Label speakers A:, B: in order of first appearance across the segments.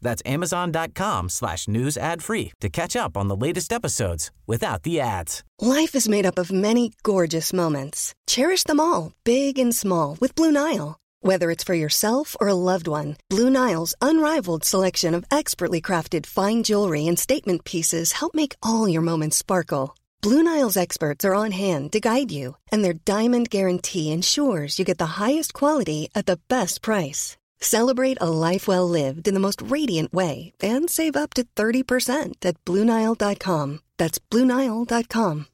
A: That's amazon.com slash news ad free to catch up on the latest episodes without the ads.
B: Life is made up of many gorgeous moments. Cherish them all, big and small, with Blue Nile. Whether it's for yourself or a loved one, Blue Nile's unrivaled selection of expertly crafted fine jewelry and statement pieces help make all your moments sparkle. Blue Nile's experts are on hand to guide you, and their diamond guarantee ensures you get the highest quality at the best price. Celebrate a life well lived in the most radiant way and save up to 30% at BlueNile.com. That's BlueNile.com.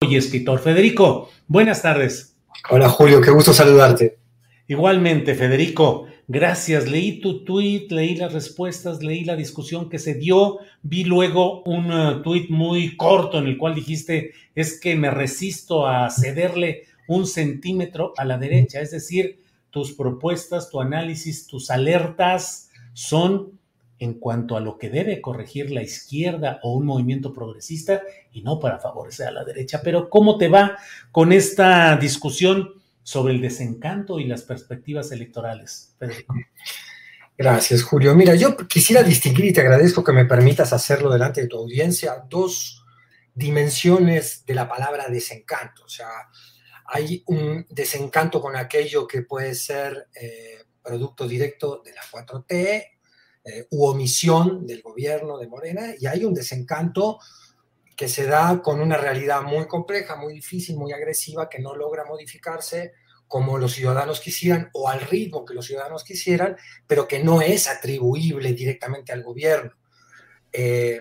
C: Y escritor Federico, buenas tardes.
D: Hola Julio, qué gusto saludarte.
C: Igualmente, Federico, gracias. Leí tu tweet, leí las respuestas, leí la discusión que se dio. Vi luego un uh, tweet muy corto en el cual dijiste es que me resisto a cederle un centímetro a la derecha. Es decir, tus propuestas, tu análisis, tus alertas son en cuanto a lo que debe corregir la izquierda o un movimiento progresista y no para favorecer a la derecha. Pero ¿cómo te va con esta discusión sobre el desencanto y las perspectivas electorales, Federico?
D: Gracias, Julio. Mira, yo quisiera distinguir y te agradezco que me permitas hacerlo delante de tu audiencia, dos dimensiones de la palabra desencanto. O sea, hay un desencanto con aquello que puede ser eh, producto directo de la 4T eh, u omisión del gobierno de Morena, y hay un desencanto que se da con una realidad muy compleja, muy difícil, muy agresiva, que no logra modificarse como los ciudadanos quisieran o al ritmo que los ciudadanos quisieran, pero que no es atribuible directamente al gobierno. Eh,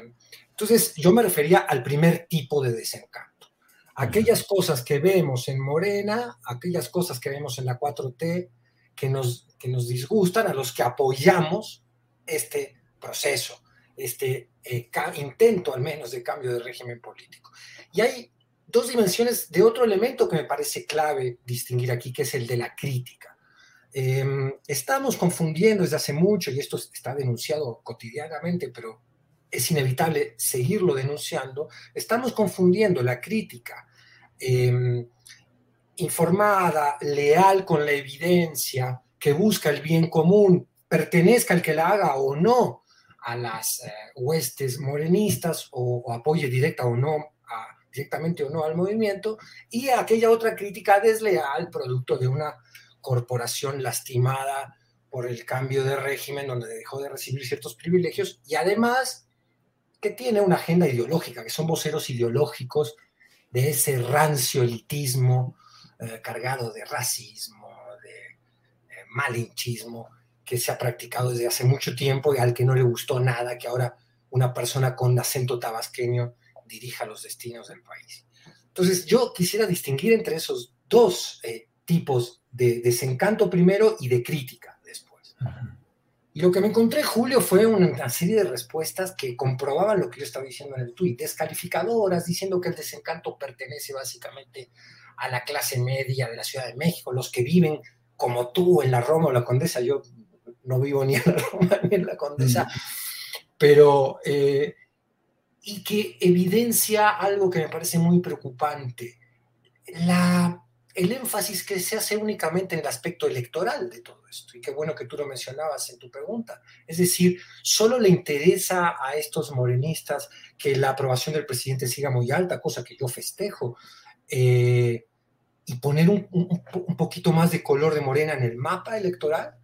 D: entonces, yo me refería al primer tipo de desencanto aquellas cosas que vemos en Morena, aquellas cosas que vemos en la 4T que nos, que nos disgustan, a los que apoyamos este proceso, este eh, intento al menos de cambio de régimen político. Y hay dos dimensiones de otro elemento que me parece clave distinguir aquí, que es el de la crítica. Em, estamos confundiendo desde hace mucho, y esto está denunciado cotidianamente, pero es inevitable seguirlo denunciando, estamos confundiendo la crítica em, informada, leal con la evidencia, que busca el bien común, pertenezca al que la haga o no a las eh, huestes morenistas o, apoye directa o no directamente o no al movimiento, y aquella otra crítica desleal, producto de una corporación lastimada por el cambio de régimen, donde dejó de recibir ciertos privilegios, y además que tiene una agenda ideológica, que son voceros ideológicos de ese rancio elitismo eh, cargado de racismo, de eh, malinchismo, que se ha practicado desde hace mucho tiempo y al que no le gustó nada que ahora una persona con acento tabasqueño dirija los destinos del país. Entonces, yo quisiera distinguir entre esos dos eh, tipos de desencanto primero y de crítica después. Y lo que me encontré, Julio, fue una serie de respuestas que comprobaban lo que yo estaba diciendo en el tuit, descalificadoras, diciendo que el desencanto pertenece básicamente a la clase media de la Ciudad de México, los que viven como tú en la Roma o la Condesa. Yo no vivo ni en la Roma ni en la Condesa, pero... Eh, y que evidencia algo que me parece muy preocupante, la el énfasis que se hace únicamente en el aspecto electoral de todo esto, y qué bueno que tú lo mencionabas en tu pregunta. Es decir, solo le interesa a estos morenistas que la aprobación del presidente siga muy alta, cosa que yo festejo, eh, y poner un, un, poquito más de color de morena en el mapa electoral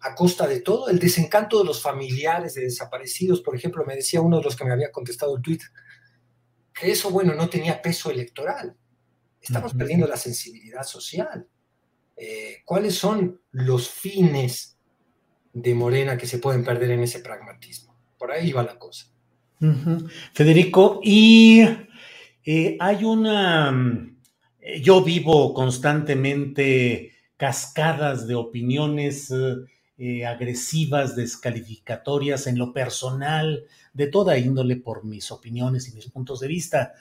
D: a costa de todo, el desencanto de los familiares de desaparecidos, por ejemplo, me decía uno de los que me había contestado el tweet, que eso, bueno, no tenía peso electoral Estamos perdiendo la sensibilidad social. Eh, ¿Cuáles son los fines de Morena que se pueden perder en ese pragmatismo? Por ahí va la cosa.
C: Federico, y eh, hay una... Mm, yo vivo constantemente cascadas de opiniones eh, agresivas, descalificatorias en lo personal, de toda índole por mis opiniones y mis puntos de vista.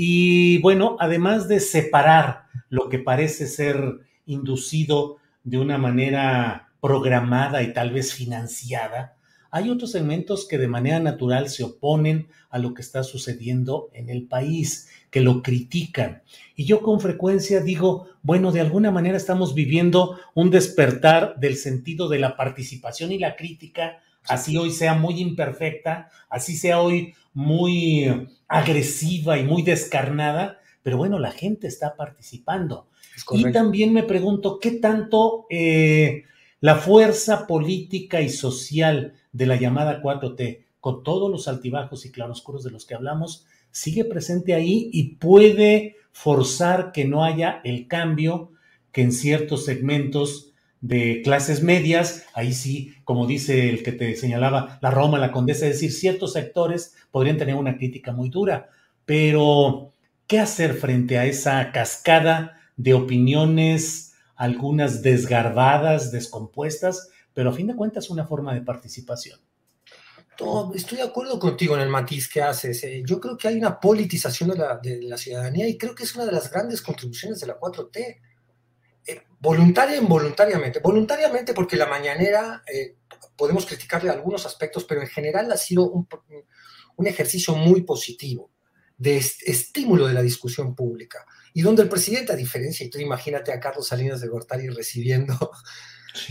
C: Y bueno, además de separar lo que parece ser inducido de una manera programada y tal vez financiada, hay otros segmentos que de manera natural se oponen a lo que está sucediendo en el país, que lo critican. Y yo con frecuencia digo, bueno, de alguna manera estamos viviendo un despertar del sentido de la participación y la crítica, así hoy sea muy imperfecta, así sea hoy muy agresiva y muy descarnada, pero bueno, la gente está participando. Y también me pregunto, ¿qué tanto eh, la fuerza política y social de la llamada 4T, con todos los altibajos y claroscuros de los que hablamos, sigue presente ahí y puede forzar que no haya el cambio que en ciertos segmentos de clases medias, ahí sí, como dice el que te señalaba, la Roma, la Condesa, es decir, ciertos sectores podrían tener una crítica muy dura, pero ¿qué hacer frente a esa cascada de opiniones, algunas desgarbadas, descompuestas, pero a fin de cuentas una forma de participación.
D: estoy de acuerdo contigo en el matiz que haces. Eh, yo creo que hay una politización de la, ciudadanía y creo que es una de las grandes contribuciones de la 4T. Voluntaria e involuntariamente. Voluntariamente porque la mañanera eh, podemos criticarle algunos aspectos, pero en general ha sido un, un ejercicio muy positivo de estímulo de la discusión pública. Y donde el presidente, a diferencia, y tú imagínate a Carlos Salinas de Gortari recibiendo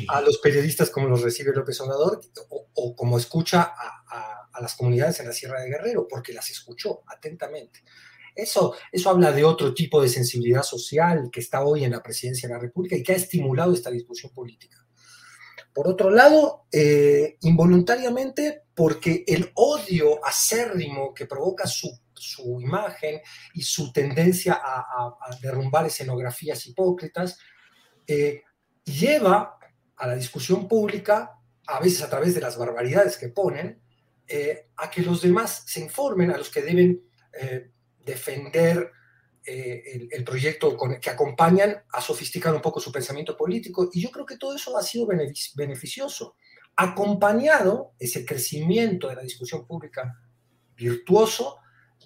D: a los periodistas como los recibe López Obrador o, como escucha a, las comunidades en la Sierra de Guerrero, porque las escuchó atentamente. Eso, eso habla de otro tipo de sensibilidad social que está hoy en la presidencia de la República y que ha estimulado esta discusión política. Por otro lado, eh, involuntariamente, porque el odio acérrimo que provoca su, su imagen y su tendencia a, derrumbar escenografías hipócritas, eh, lleva a la discusión pública, a veces a través de las barbaridades que ponen, eh, a que los demás se informen, a los que deben defender eh, el, proyecto que acompañan a sofisticar un poco su pensamiento político. Y yo creo que todo eso ha sido beneficioso. Acompañado ese crecimiento de la discusión pública virtuoso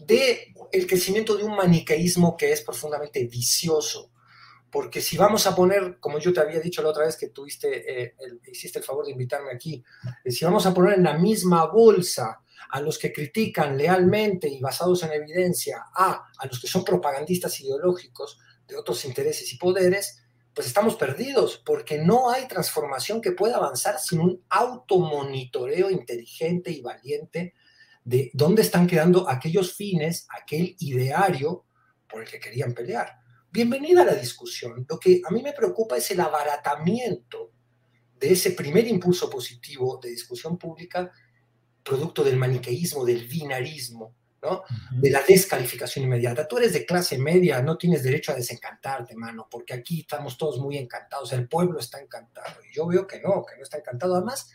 D: de el crecimiento de un maniqueísmo que es profundamente vicioso, porque si vamos a poner, como yo te había dicho la otra vez que tuviste, eh, hiciste el favor de invitarme aquí, eh, si vamos a poner en la misma bolsa a los que critican lealmente y basados en evidencia a, a los que son propagandistas ideológicos de otros intereses y poderes, pues estamos perdidos, porque no hay transformación que pueda avanzar sin un automonitoreo inteligente y valiente de dónde están quedando aquellos fines, aquel ideario por el que querían pelear bienvenida a la discusión. Lo que a mí me preocupa es el abaratamiento de ese primer impulso positivo de discusión pública, producto del maniqueísmo, del binarismo, ¿no? de la descalificación inmediata. Tú eres de clase media, no tienes derecho a desencantarte, mano, porque aquí estamos todos muy encantados, el pueblo está encantado. Y yo veo que no, que no está encantado. Además,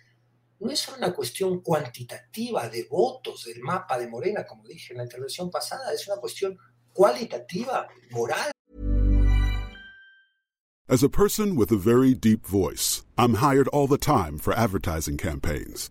D: no es una cuestión cuantitativa de votos del mapa de Morena, como dije en la intervención pasada, es una cuestión cualitativa, moral.
E: As a person with a very deep voice, I'm hired all the time for advertising campaigns.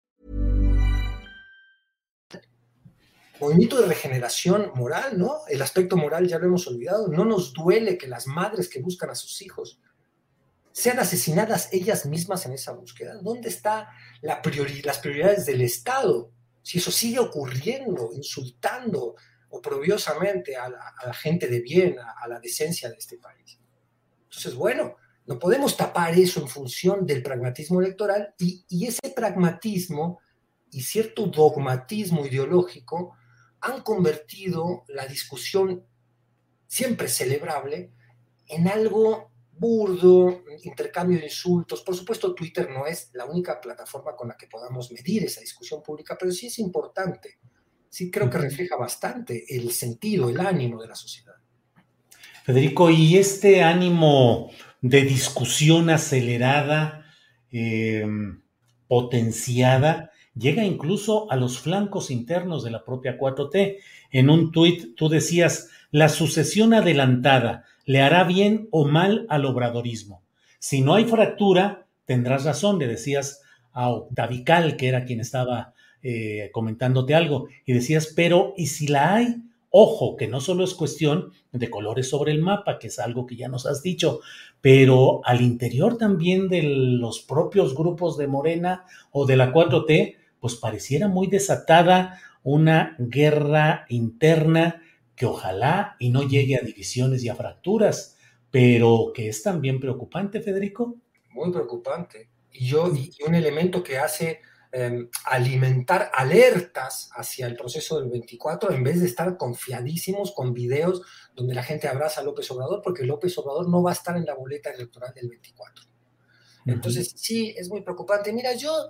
D: Movimiento de regeneración moral, ¿no? El aspecto moral ya lo hemos olvidado. No nos duele que las madres que buscan a sus hijos sean asesinadas ellas mismas en esa búsqueda. ¿Dónde están las prioridades del Estado? Si eso sigue ocurriendo, insultando oprobiosamente a la, a la gente de bien, a, a la decencia de este país. Entonces, bueno, no podemos tapar eso en función del pragmatismo electoral y, y, ese pragmatismo y cierto dogmatismo ideológico han convertido la discusión siempre celebrable en algo burdo, intercambio de insultos. Por supuesto, Twitter no es la única plataforma con la que podamos medir esa discusión pública, pero sí es importante. Sí creo que refleja bastante el sentido, el ánimo de la sociedad.
C: Federico, y este ánimo de discusión acelerada, eh, potenciada, llega incluso a los flancos internos de la propia 4T. En un tuit tú decías, la sucesión adelantada le hará bien o mal al obradorismo. Si no hay fractura, tendrás razón, le decías a Octavical, que era quien estaba eh, comentándote algo, y decías, pero ¿y si la hay? Ojo, que no solo es cuestión de colores sobre el mapa, que es algo que ya nos has dicho, pero al interior también de los propios grupos de Morena o de la 4T, pues pareciera muy desatada una guerra interna que ojalá y no llegue a divisiones y a fracturas, pero que es también preocupante, Federico.
D: Muy preocupante. Y yo, y un elemento que hace eh, alimentar alertas hacia el proceso del 24 en vez de estar confiadísimos con videos donde la gente abraza a López Obrador, porque López Obrador no va a estar en la boleta electoral del 24. Entonces, sí, es muy preocupante. Mira, yo,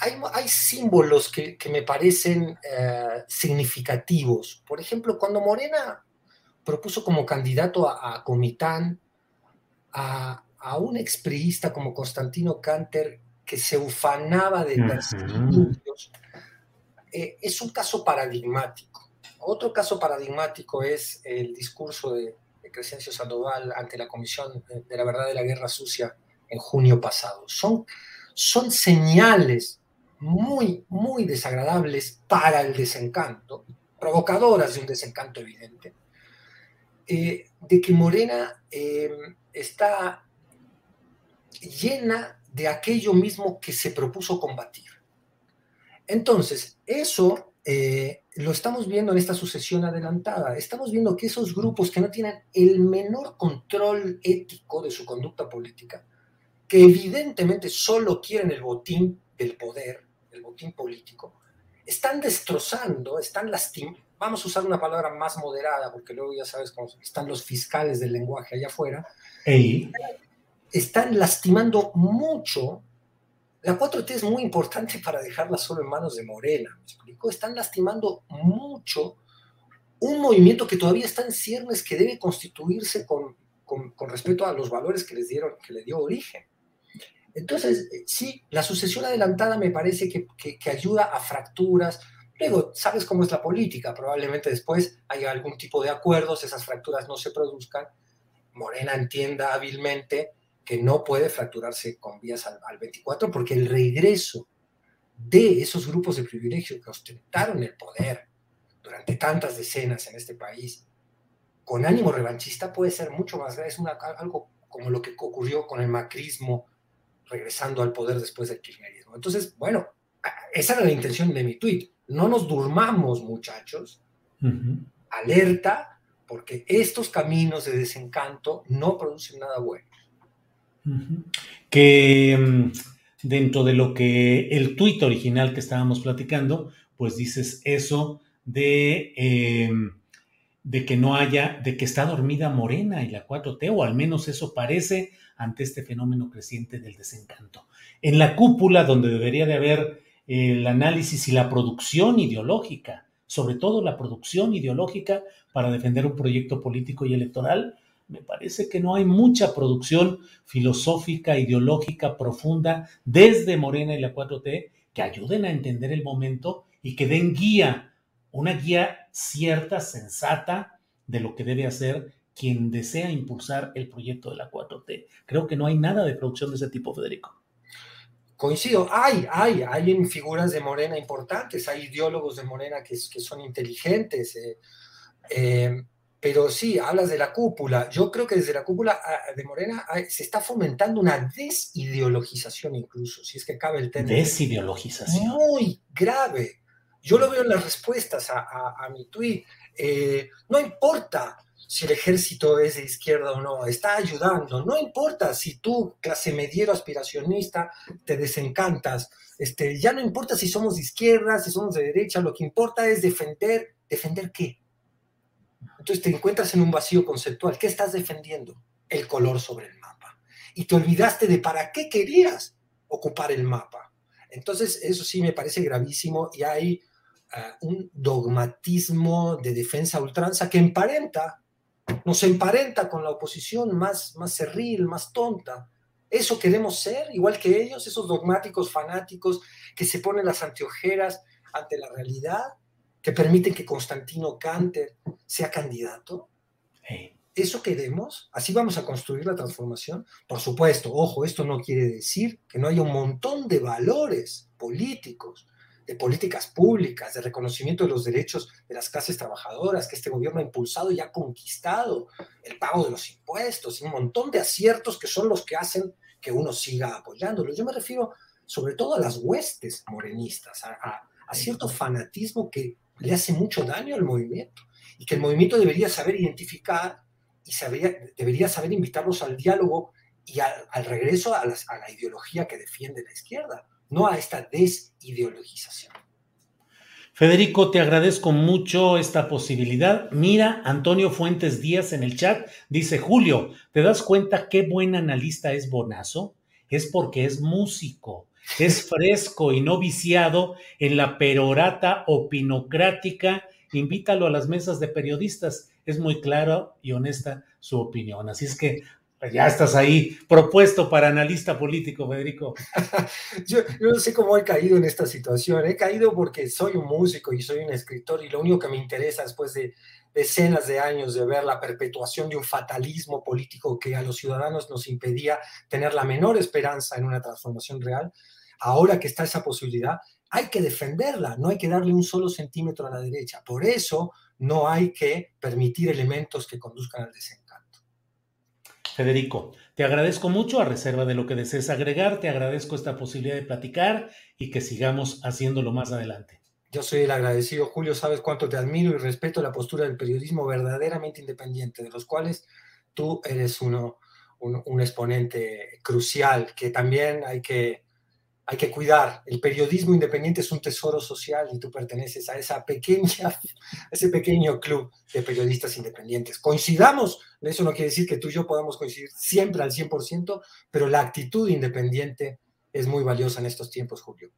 D: hay, hay símbolos que, que, me parecen eh, significativos. Por ejemplo, cuando Morena propuso como candidato a, a Comitán a, a un expriista como Constantino Canter, que se ufanaba de perseguidos, eh, es un caso paradigmático. Otro caso paradigmático es el discurso de, de Crescencio Sandoval ante la Comisión de la Verdad de la Guerra Sucia en junio pasado. Son, son señales muy, muy desagradables para el desencanto, provocadoras de un desencanto evidente, eh, de que Morena eh, está llena de aquello mismo que se propuso combatir. Entonces, eso eh, lo estamos viendo en esta sucesión adelantada. Estamos viendo que esos grupos que no tienen el menor control ético de su conducta política, que evidentemente solo quieren el botín del poder, el botín político, están destrozando, están lastimando, vamos a usar una palabra más moderada, porque luego ya sabes cómo están los fiscales del lenguaje allá afuera,
C: Ey.
D: están lastimando mucho. La 4T es muy importante para dejarla solo en manos de Morena, ¿me explico? Están lastimando mucho un movimiento que todavía está en ciernes, que debe constituirse con, con, con respecto a los valores que les dieron, que le dio origen. Entonces, sí, la sucesión adelantada me parece que, que, ayuda a fracturas. Luego, sabes cómo es la política, probablemente después haya algún tipo de acuerdos, esas fracturas no se produzcan. Morena entienda hábilmente que no puede fracturarse con vías al, al 24 porque el regreso de esos grupos de privilegio que ostentaron el poder durante tantas decenas en este país con ánimo revanchista puede ser mucho más grave. Es una, algo como lo que ocurrió con el macrismo regresando al poder después del kirchnerismo. Entonces, bueno, esa era la intención de mi tweet. No nos durmamos, muchachos. Uh -huh. Alerta, porque estos caminos de desencanto no producen nada bueno.
C: Uh -huh. Que um, dentro de lo que el tuit original que estábamos platicando, pues dices eso de, eh, de que no haya, de que está dormida Morena y la 4T, o al menos eso parece ante este fenómeno creciente del desencanto. En la cúpula, donde debería de haber el análisis y la producción ideológica, sobre todo la producción ideológica para defender un proyecto político y electoral, me parece que no hay mucha producción filosófica, ideológica, profunda desde Morena y la 4T que ayuden a entender el momento y que den guía, una guía cierta, sensata de lo que debe hacer quien desea impulsar el proyecto de la 4T. Creo que no hay nada de producción de ese tipo, Federico.
D: Coincido, hay, hay, hay en figuras de Morena importantes, hay ideólogos de Morena que, que son inteligentes, eh, eh, pero sí, hablas de la cúpula. Yo creo que desde la cúpula ah, de Morena se está fomentando una desideologización incluso, si es que cabe el término.
C: Desideologización.
D: Muy grave. Yo lo veo en las respuestas a, a, mi tweet. Eh, no importa si el ejército es de izquierda o no, está ayudando. No importa si tú, clase mediero aspiracionista, te desencantas. Este, ya no importa si somos de izquierda, si somos de derecha, lo que importa es defender. ¿Defender qué? Entonces te encuentras en un vacío conceptual. ¿Qué estás defendiendo? El color sobre el mapa. Y te olvidaste de para qué querías ocupar el mapa. Entonces, eso sí me parece gravísimo y hay ah, un dogmatismo de defensa ultranza que emparenta nos emparenta con la oposición más, más cerril, más tonta. Eso queremos ser, igual que ellos, esos dogmáticos fanáticos que se ponen las anteojeras ante la realidad, que permiten que Constantino Canter sea candidato. ¿Eso queremos? ¿Así vamos a construir la transformación? Por supuesto, ojo, esto no quiere decir que no haya un montón de valores políticos, de políticas públicas, de reconocimiento de los derechos de las clases trabajadoras que este gobierno ha impulsado y ha conquistado, el pago de los impuestos, un montón de aciertos que son los que hacen que uno siga apoyándolo. Yo me refiero sobre todo a las huestes morenistas, a, cierto fanatismo que le hace mucho daño al movimiento y que el movimiento debería saber identificar y debería saber invitarlos al diálogo y al, regreso a la ideología que defiende la izquierda no a esta desideologización.
C: Federico, te agradezco mucho esta posibilidad. Mira, Antonio Fuentes Díaz en el chat dice, Julio, ¿te das cuenta qué buen analista es Bonazo? Es porque es músico, es fresco y no viciado en la perorata opinocrática. Invítalo a las mesas de periodistas. Es muy clara y honesta su opinión. Así es que ya estás ahí propuesto para analista político, Federico.
D: yo, no sé cómo he caído en esta situación. He caído porque soy un músico y soy un escritor y lo único que me interesa después de decenas de años de ver la perpetuación de un fatalismo político que a los ciudadanos nos impedía tener la menor esperanza en una transformación real, ahora que está esa posibilidad, hay que defenderla, no hay que darle un solo centímetro a la derecha. Por eso no hay que permitir elementos que conduzcan al desencanto.
C: Federico, te agradezco mucho, a reserva de lo que desees agregar, te agradezco esta posibilidad de platicar y que sigamos haciéndolo más adelante.
D: Yo soy el agradecido, Julio, sabes cuánto te admiro y respeto la postura del periodismo verdaderamente independiente, de los cuales tú eres uno, un exponente crucial que también hay que hay que cuidar. El periodismo independiente es un tesoro social y tú perteneces a esa pequeña, ese pequeño club de periodistas independientes. Coincidamos, eso no quiere decir que tú y yo podamos coincidir siempre al 100%, pero la actitud independiente es muy valiosa en estos tiempos, Julio.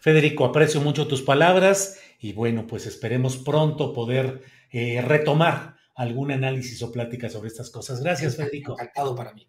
C: Federico, aprecio mucho tus palabras y bueno, pues esperemos pronto poder eh, retomar algún análisis o plática sobre estas cosas. Gracias, Federico.
D: Encantado para mí.